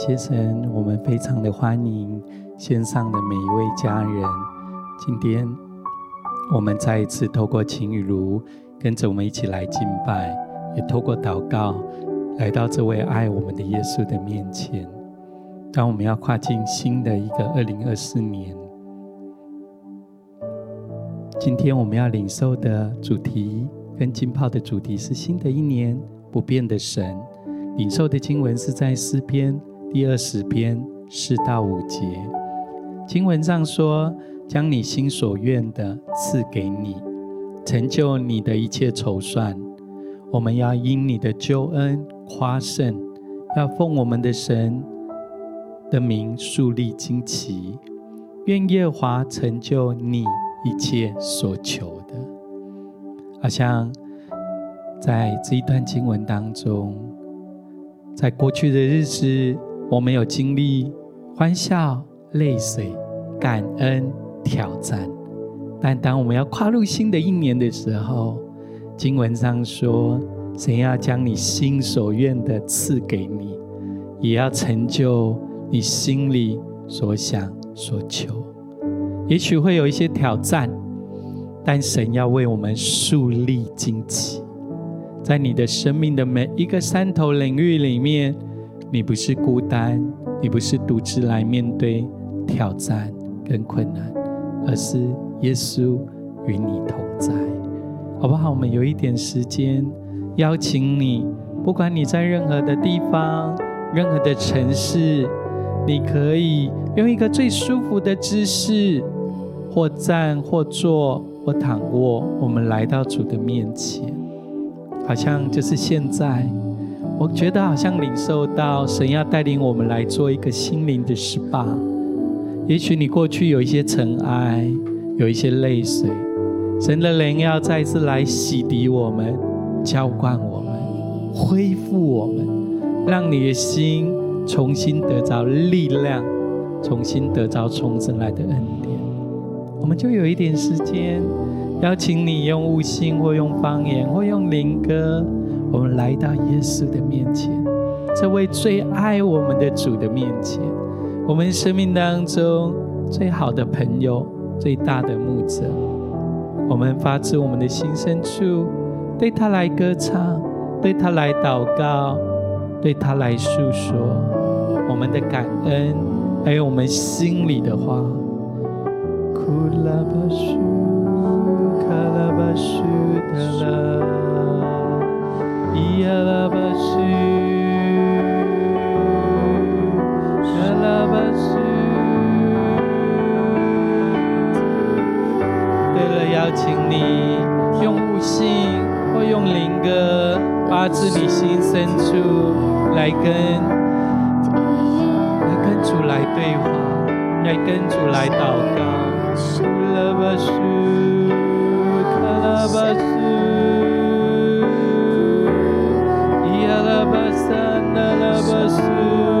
感谢神，我们非常的欢迎线上的每一位家人。今天我们再一次透过晴雨如跟着我们一起来敬拜，也透过祷告来到这位爱我们的耶稣的面前。当我们要跨进新的一个二零二四年，今天我们要领受的主题跟浸泡的主题是新的一年不变的神。领受的经文是在诗篇第二十篇四到五节。经文上说：“将你心所愿的赐给你，成就你的一切筹算。我们要因你的救恩夸胜，要奉我们的神。”的名树立旌旗，愿耶和华成就你一切所求的。好像在这一段经文当中，在过去的日子，我们有经历欢笑、泪水、感恩、挑战。但当我们要跨入新的一年的时候，经文上说，神要将你心所愿的赐给你，也要成就。你心里所想所求，也许会有一些挑战，但神要为我们树立旌旗，在你的生命的每一个山头领域里面，你不是孤单，你不是独自来面对挑战跟困难，而是耶稣与你同在，好不好？我们有一点时间，邀请你，不管你在任何的地方，任何的城市。你可以用一个最舒服的姿势，或站，或坐，或躺卧。我们来到主的面前，好像就是现在。我觉得好像领受到神要带领我们来做一个心灵的 SPA。也许你过去有一些尘埃，有一些泪水，神的灵要再次来洗涤我们，浇灌我们，恢复我们，让你的心。重新得着力量，重新得着重生来的恩典，我们就有一点时间，邀请你用悟性，或用方言，或用灵歌，我们来到耶稣的面前，这位最爱我们的主的面前，我们生命当中最好的朋友，最大的牧者，我们发自我们的心深处，对他来歌唱，对他来祷告。对他来诉说我们的感恩，还有我们心里的话。灵歌。发自你心深处，来跟来跟主来对话，来跟主来祷告。耶和华说，耶和华说发自你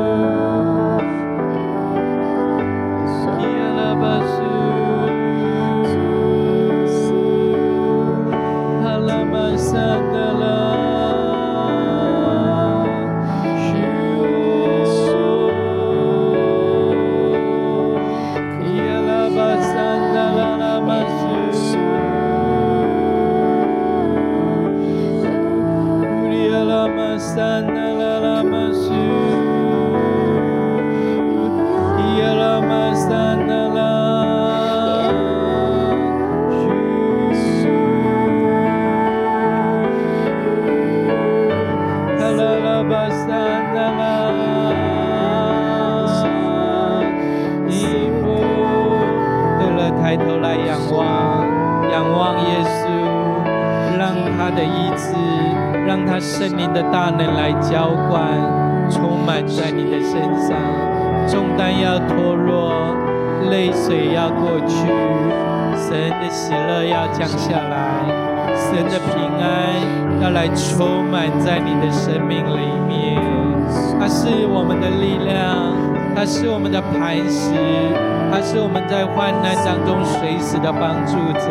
圣灵的大能来浇灌，充满在你的身上，重担要脱落，泪水要过去，神的喜乐要降下来，神的平安要来充满在你的生命里面。它是我们的力量，它是我们的磐石，它是我们在患难当中随时的帮助者。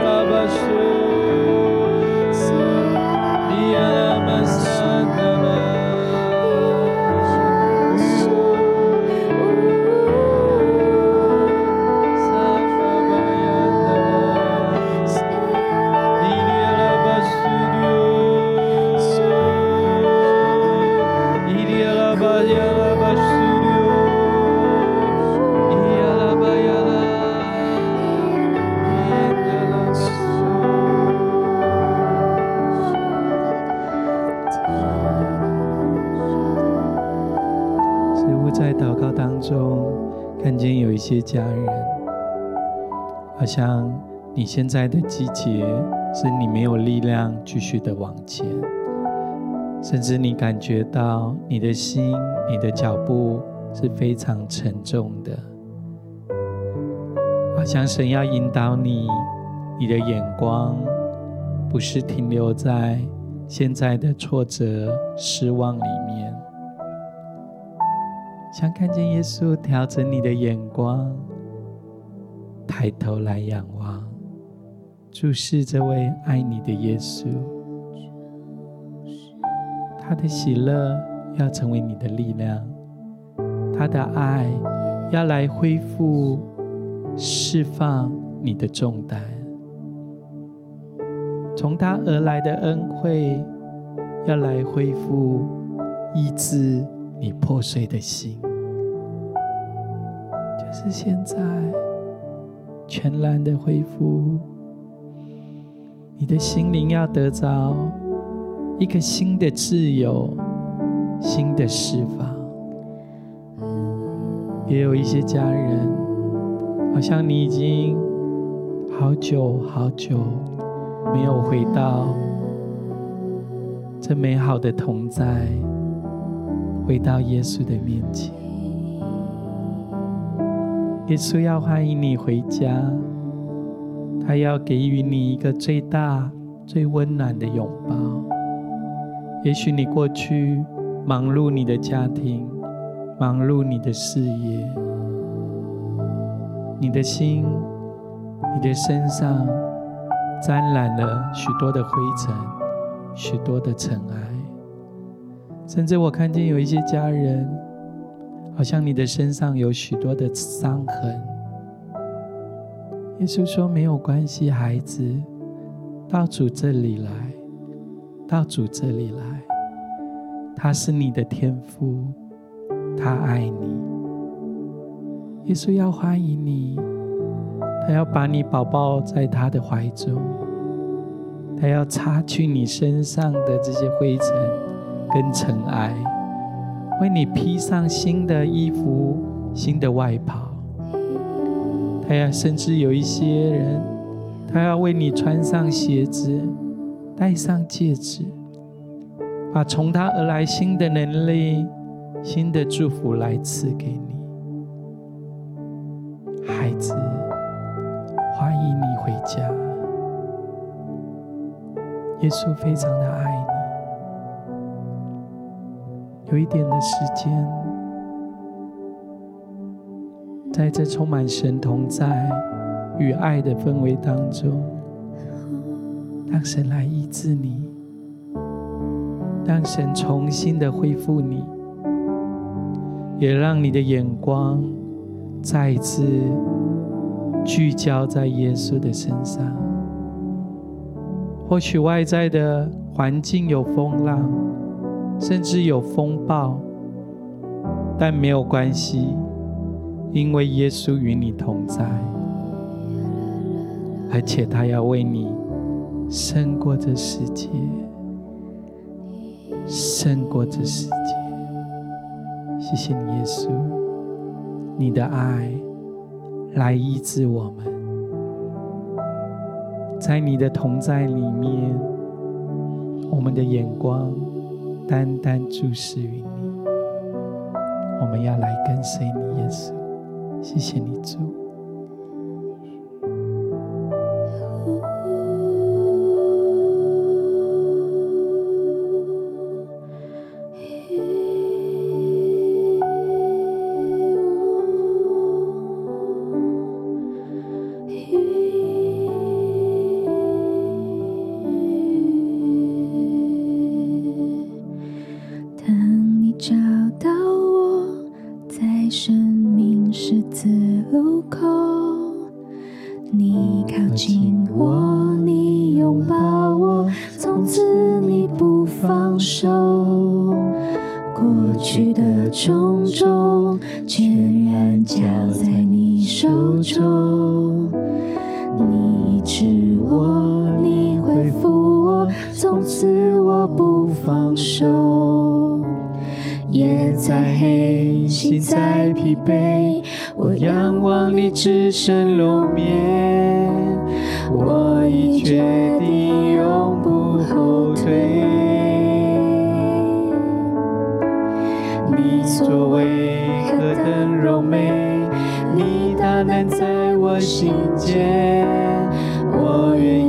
好像你现在的季节是你没有力量继续的往前，甚至你感觉到你的心、你的脚步是非常沉重的，好像神要引导你，你的眼光不是停留在现在的挫折、失望里面。想看见耶稣调整你的眼光，抬头来仰望，注视这位爱你的耶稣，他的喜乐要成为你的力量，他的爱要来恢复、释放你的重担，从他而来的恩惠要来恢复、医治。你破碎的心，就是现在。全然的恢复。你的心灵要得着一个新的自由、新的释放。也有一些家人，好像你已经好久好久没有回到这美好的同在。回到耶稣的面前，耶稣要欢迎你回家，他要给予你一个最大、最温暖的拥抱。也许你过去忙碌你的家庭，忙碌你的事业，你的心、你的身上沾染了许多的灰尘，许多的尘埃。甚至我看见有一些家人，好像你的身上有许多的伤痕。耶稣说：“没有关系，孩子，到主这里来，到主这里来。他是你的天父，他爱你。耶稣要欢迎你，他要把你抱抱在他的怀中，他要擦去你身上的这些灰尘。”跟尘埃，为你披上新的衣服、新的外袍。他要甚至有一些人，他要为你穿上鞋子，戴上戒指，把从他而来新的能力、新的祝福来赐给你，孩子，欢迎你回家。耶稣非常的有一点的时间，在这充满神同在与爱的氛围当中，让神来医治你，让神重新的恢复你，也让你的眼光再一次聚焦在耶稣的身上。或许外在的环境有风浪。甚至有风暴，但没有关系，因为耶稣与你同在，而且他要为你胜过这世界，胜过这世界。谢谢你，耶稣，你的爱来医治我们，在你的同在里面，我们的眼光。单单注视于你，我们要来跟随你，耶稣。谢谢你，主。从此我不放手。夜再黑，心再疲惫，我仰望你只身露面。我已决定永不后退。你作为何等柔美，你大难在我心间，我愿。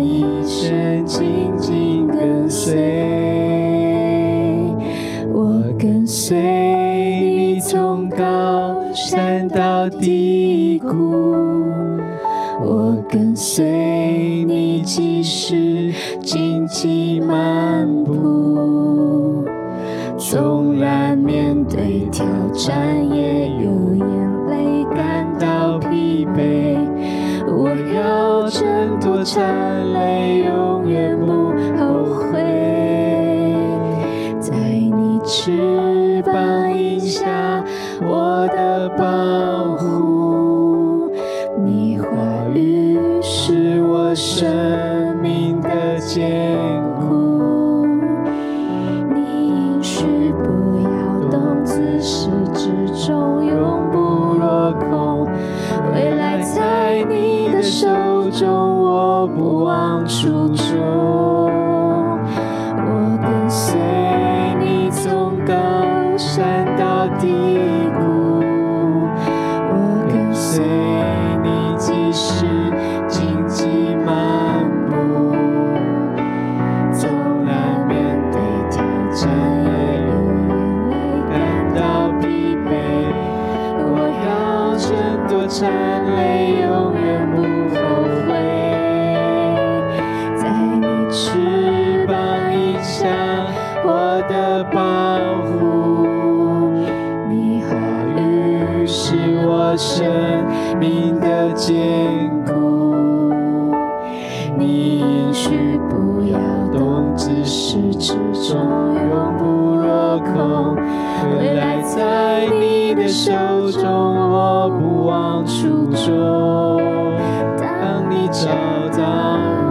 随你从高山到低谷，我跟随你即使荆棘漫步，纵然面对挑战也有眼泪感到疲惫，我要挣脱缠累，翅膀荫下，我的保护，你话语是我身。你允许不要动，自始至终永不落空。未来在你的手中，我不忘初衷。当你找到。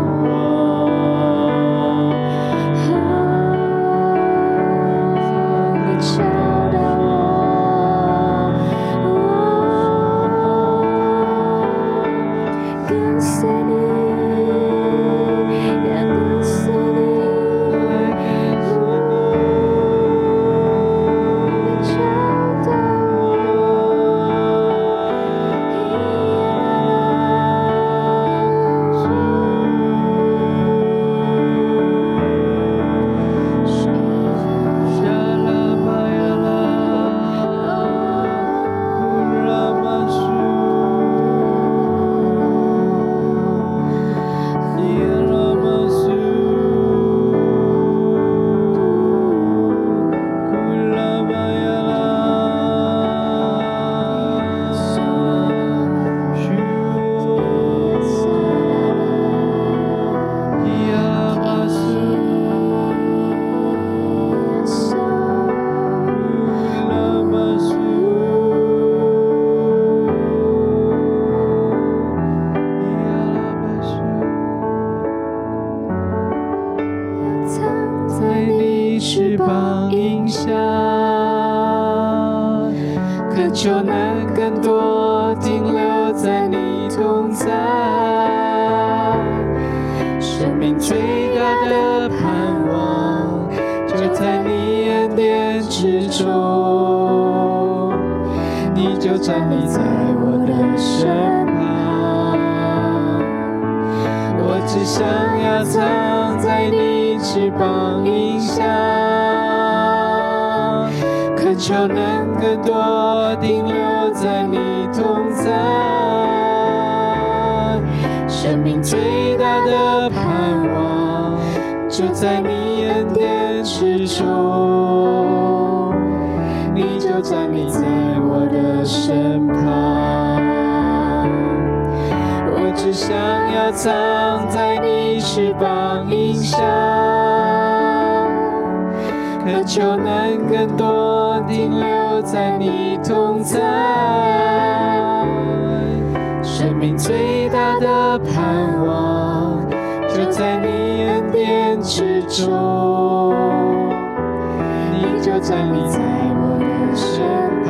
就在你眼帘之中，你就站立在我的身旁。我只想要藏在你翅膀荫下，渴求能更多停留在你同在。生命最大的盼望，就在你。念之中，你就站立在我的身旁。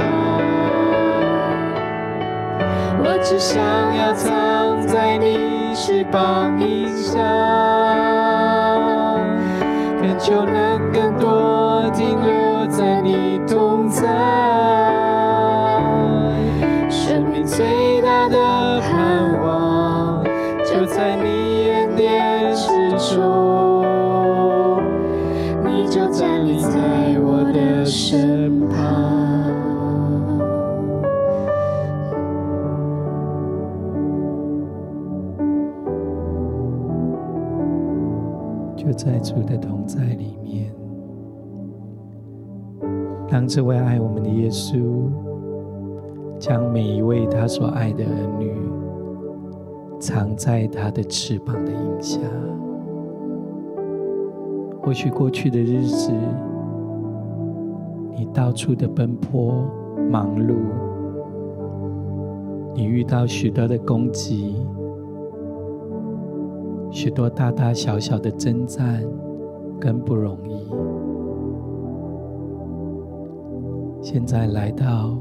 我只想要藏在你翅膀荫下，恳求能更多停留在你同在。在主的同在里面，让这位爱我们的耶稣，将每一位他所爱的儿女，藏在他的翅膀的影下。或许过去的日子，你到处的奔波忙碌，你遇到许多的攻击。许多大大小小的征战，更不容易。现在来到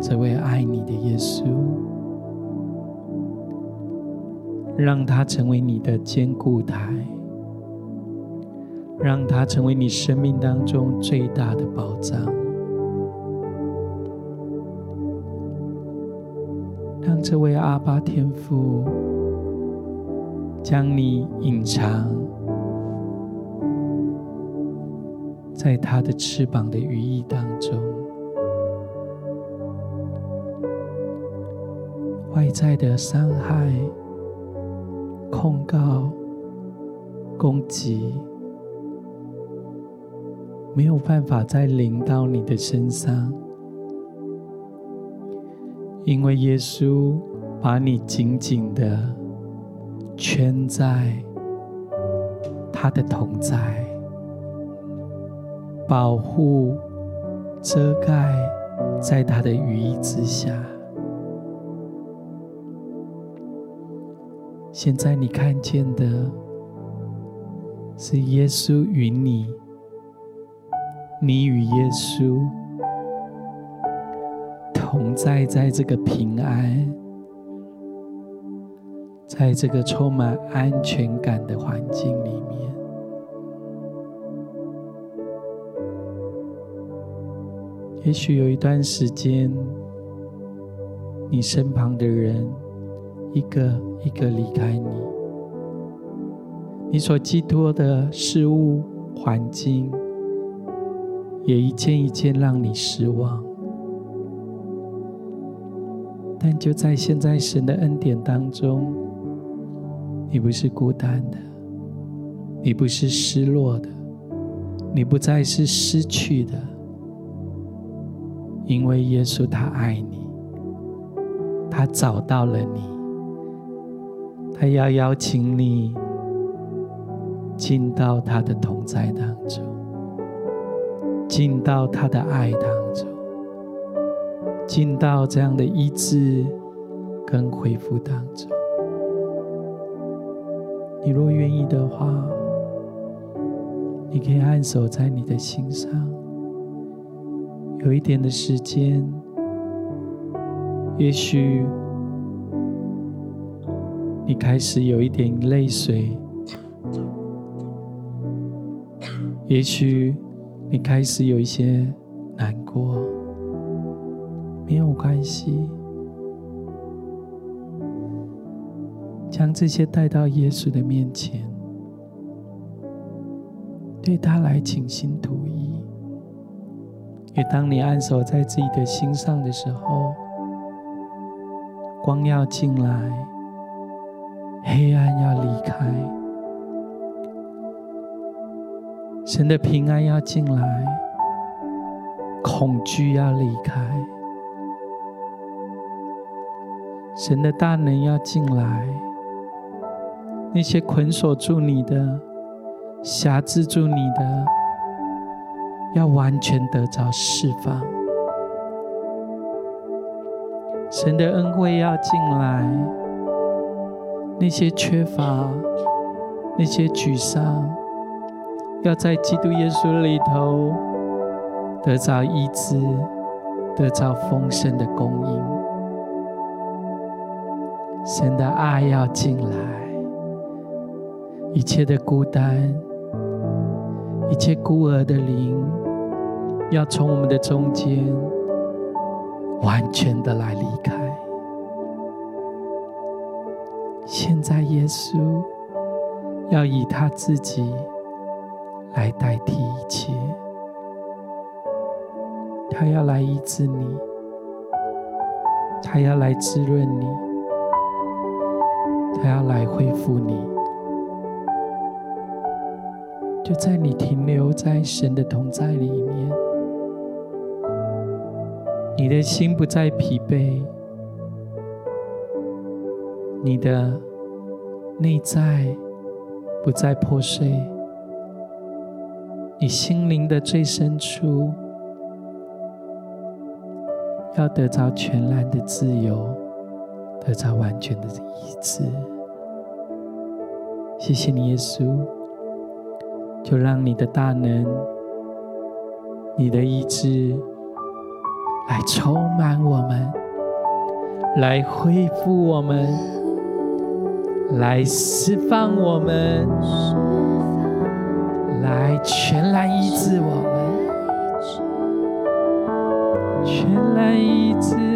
这位爱你的耶稣，让他成为你的坚固台，让他成为你生命当中最大的保障，让这位阿爸天父。将你隐藏在他的翅膀的羽翼当中，外在的伤害、控告、攻击，没有办法再临到你的身上，因为耶稣把你紧紧的。圈在他的同在，保护、遮盖在他的羽翼之下。现在你看见的是耶稣与你，你与耶稣同在，在这个平安。在这个充满安全感的环境里面，也许有一段时间，你身旁的人一个一个离开你，你所寄托的事物、环境也一件一件让你失望。但就在现在，神的恩典当中。你不是孤单的，你不是失落的，你不再是失去的，因为耶稣他爱你，他找到了你，他要邀请你进到他的同在当中，进到他的爱当中，进到这样的医治跟恢复当中。你若愿意的话，你可以按手在你的心上，有一点的时间，也许你开始有一点泪水，也许你开始有一些难过，没有关系。将这些带到耶稣的面前，对他来倾心吐意。也当你按手在自己的心上的时候，光要进来，黑暗要离开，神的平安要进来，恐惧要离开，神的大能要进来。那些捆锁住你的、辖制住你的，要完全得着释放。神的恩惠要进来，那些缺乏、那些沮丧，要在基督耶稣里头得着医治，得着丰盛的供应。神的爱要进来，一切的孤单，一切孤儿的灵，要从我们的中间完全的来离开。现在，耶稣要以他自己来代替一切，他要来医治你，他要来滋润你，他要来恢复你。就在你停留在神的同在里面，你的心不再疲惫，你的内在不再破碎，你心灵的最深处要得着全然的自由，得着完全的医治。谢谢你，耶稣。就让你的大能、你的医治来充满我们，来恢复我们，来释放我们，来全然医治我们，全然医治。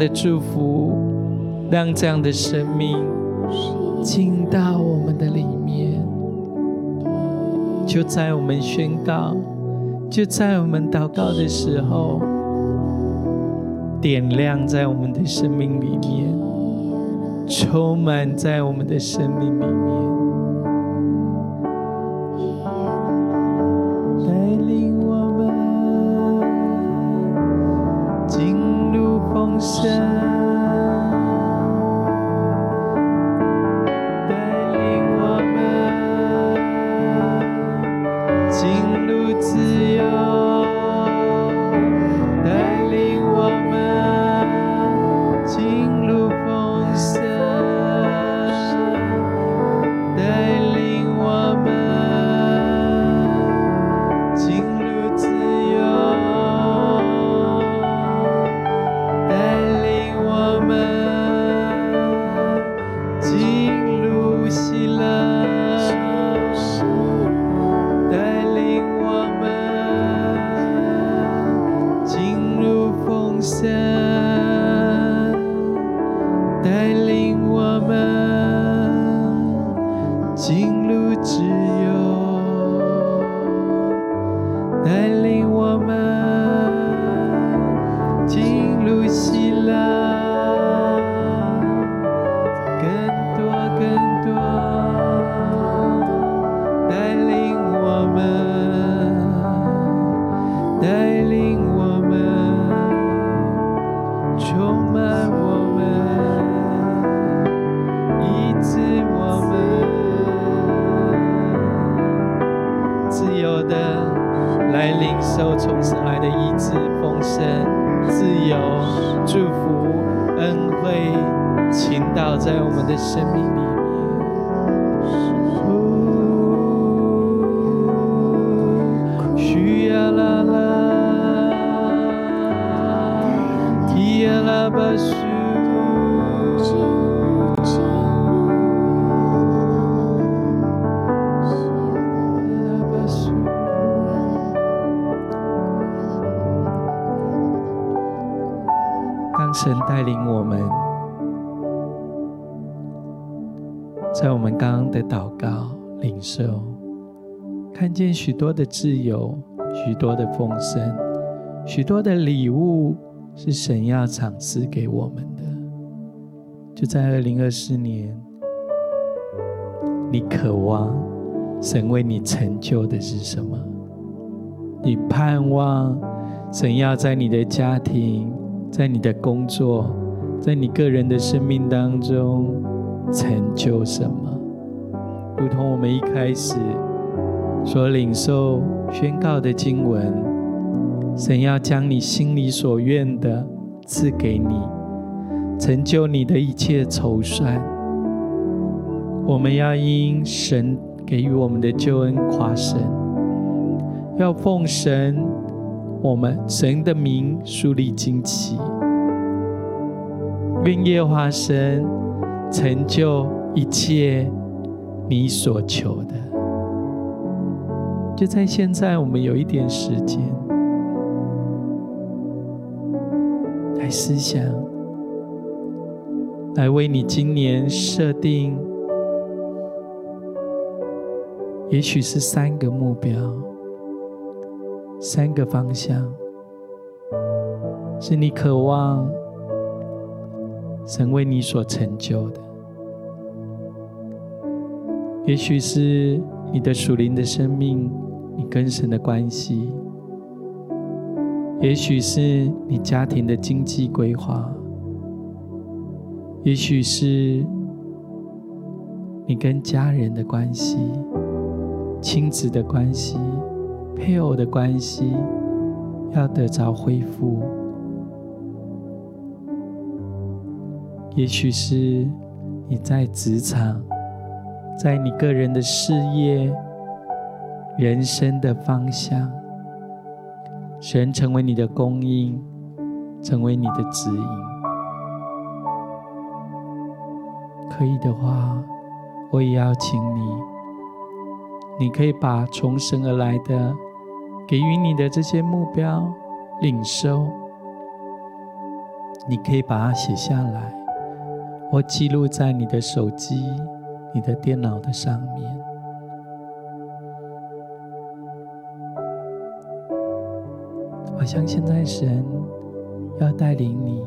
的祝福，让这样的生命进到我们的里面，就在我们宣告，就在我们祷告的时候，点亮在我们的生命里面，充满在我们的生命里面。之友。神带领我们，在我们刚刚的祷告领受，看见许多的自由，许多的丰盛，许多的礼物是神要赏赐给我们的。就在二零二四年，你渴望神为你成就的是什么？你盼望神要在你的家庭，在你的工作，在你个人的生命当中成就什么？如同我们一开始所领受宣告的经文，神要将你心里所愿的赐给你，成就你的一切筹算。我们要因神给予我们的救恩夸神，要奉神。我们神的名树立旌旗，愿耶和华神成就一切你所求的。就在现在，我们有一点时间来思想，来为你今年设定，也许是三个目标。三个方向，是你渴望神为你所成就的。也许是你的属灵的生命，你跟神的关系；也许是你家庭的经济规划；也许是你跟家人的关系、亲子的关系。配偶的关系要得着恢复，也许是你在职场，在你个人的事业、人生的方向，神成为你的供应，成为你的指引。可以的话，我也邀请你，你可以把从神而来的。给予你的这些目标，领受，你可以把它写下来，或记录在你的手机、你的电脑的上面。好像现在神要带领你，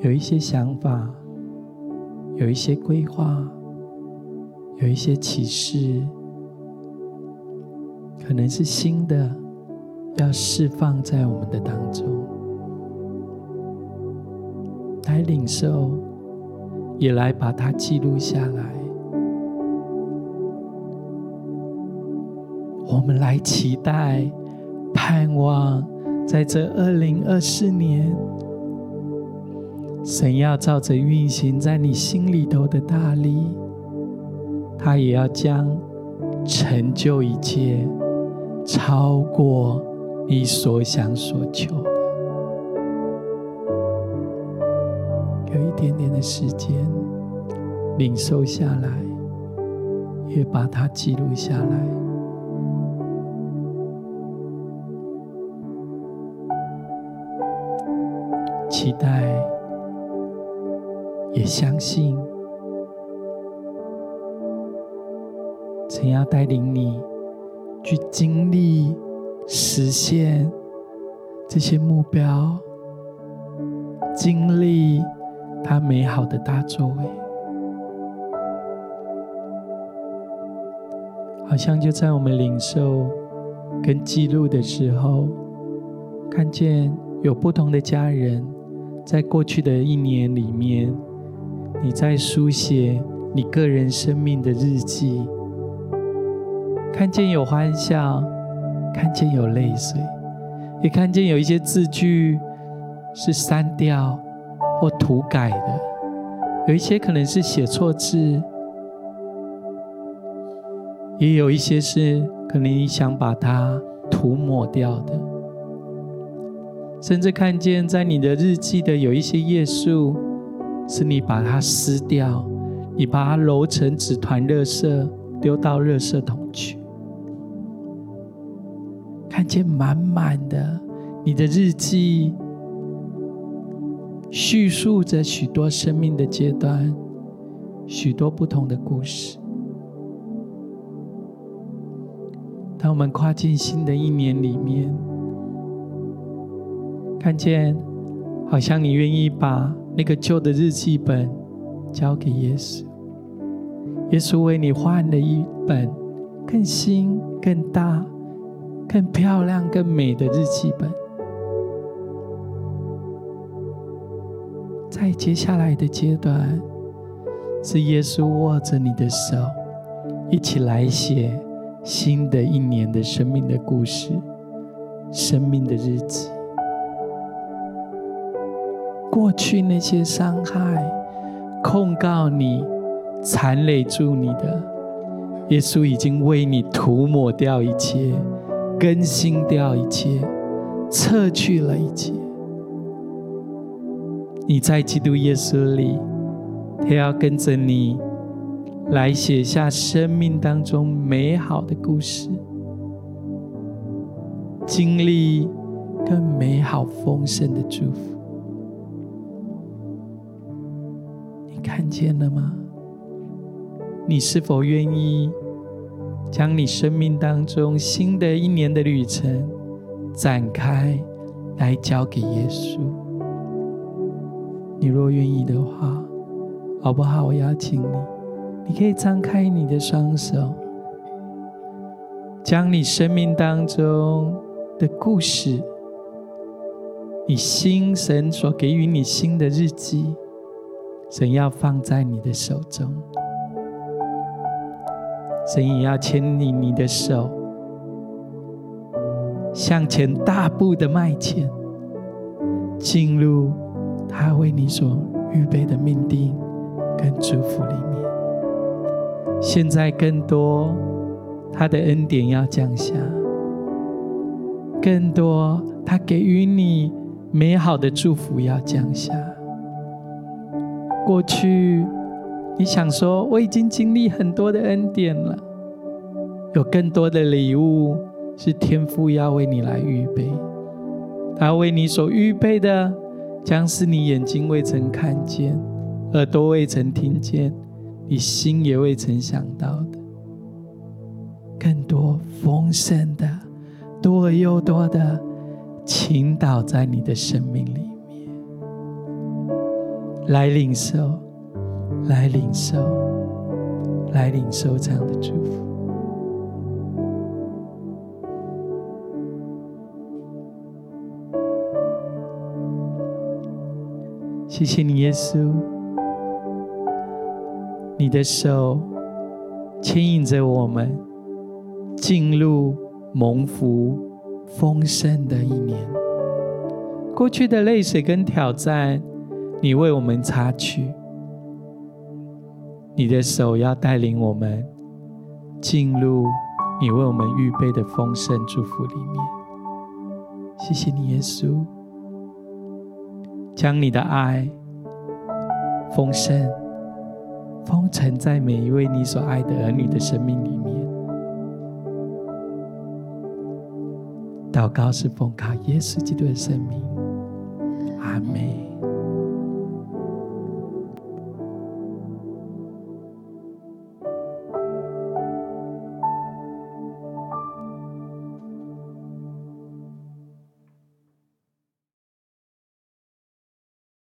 有一些想法，有一些规划，有一些启示。可能是新的，要释放在我们的当中，来领受，也来把它记录下来。我们来期待、盼望，在这二零二四年，神要照着运行在你心里头的大力，他也要将成就一切。超过你所想所求的，有一点点的时间领受下来，也把它记录下来，期待也相信，神要带领你。去经历、实现这些目标，经历他美好的大作为，好像就在我们领受跟记录的时候，看见有不同的家人，在过去的一年里面，你在书写你个人生命的日记。看见有欢笑，看见有泪水，也看见有一些字句是删掉，或涂改的，有一些可能是写错字，也有一些是可能你想把它涂抹掉的，甚至看见在你的日记的有一些页数，是你把它撕掉，你把它揉成纸团、垃圾丢到垃圾桶去，看见满满的你的日记。叙述着许多生命的阶段，许多不同的故事。当我们跨进新的一年里面，看见好像你愿意把那个旧的日记本交给耶稣，耶稣为你换了一本更新、更大、更漂亮、更美的日记本。在接下来的阶段，是耶稣握着你的手，一起来写新的一年的生命的故事、生命的日记。过去那些伤害、控告你、残累住你的，耶稣已经为你涂抹掉一切，更新掉一切，撤去了一切。你在基督耶稣里，他要跟着你来写下生命当中美好的故事，经历更美好丰盛的祝福。你看见了吗？你是否愿意将你生命当中新的一年的旅程展开，来交给耶稣？你若愿意的话，好不好？我邀请你，你可以张开你的双手，将你生命当中的故事，你心神所给予你新的日记，神要放在你的手中，神也要牵你你的手，向前大步的迈前，进入。他为你所预备的命定跟祝福里面，现在更多他的恩典要降下，更多他给予你美好的祝福要降下。过去你想说我已经经历很多的恩典了，有更多的礼物是天父要为你来预备，他为你所预备的。将是你眼睛未曾看见，耳朵未曾听见，你心也未曾想到的，更多丰盛的、多而又多的倾倒在你的生命里面，来领受，来领受，来领受这样的祝福。谢谢你，耶稣，你的手牵引着我们进入蒙福丰盛的一年。过去的泪水跟挑战，你为我们擦去。你的手要带领我们进入你为我们预备的丰盛祝福里面。谢谢你，耶稣。将你的爱丰盛封存在每一位你所爱的儿女的生命里面。祷告是奉靠耶稣基督的圣名，阿门。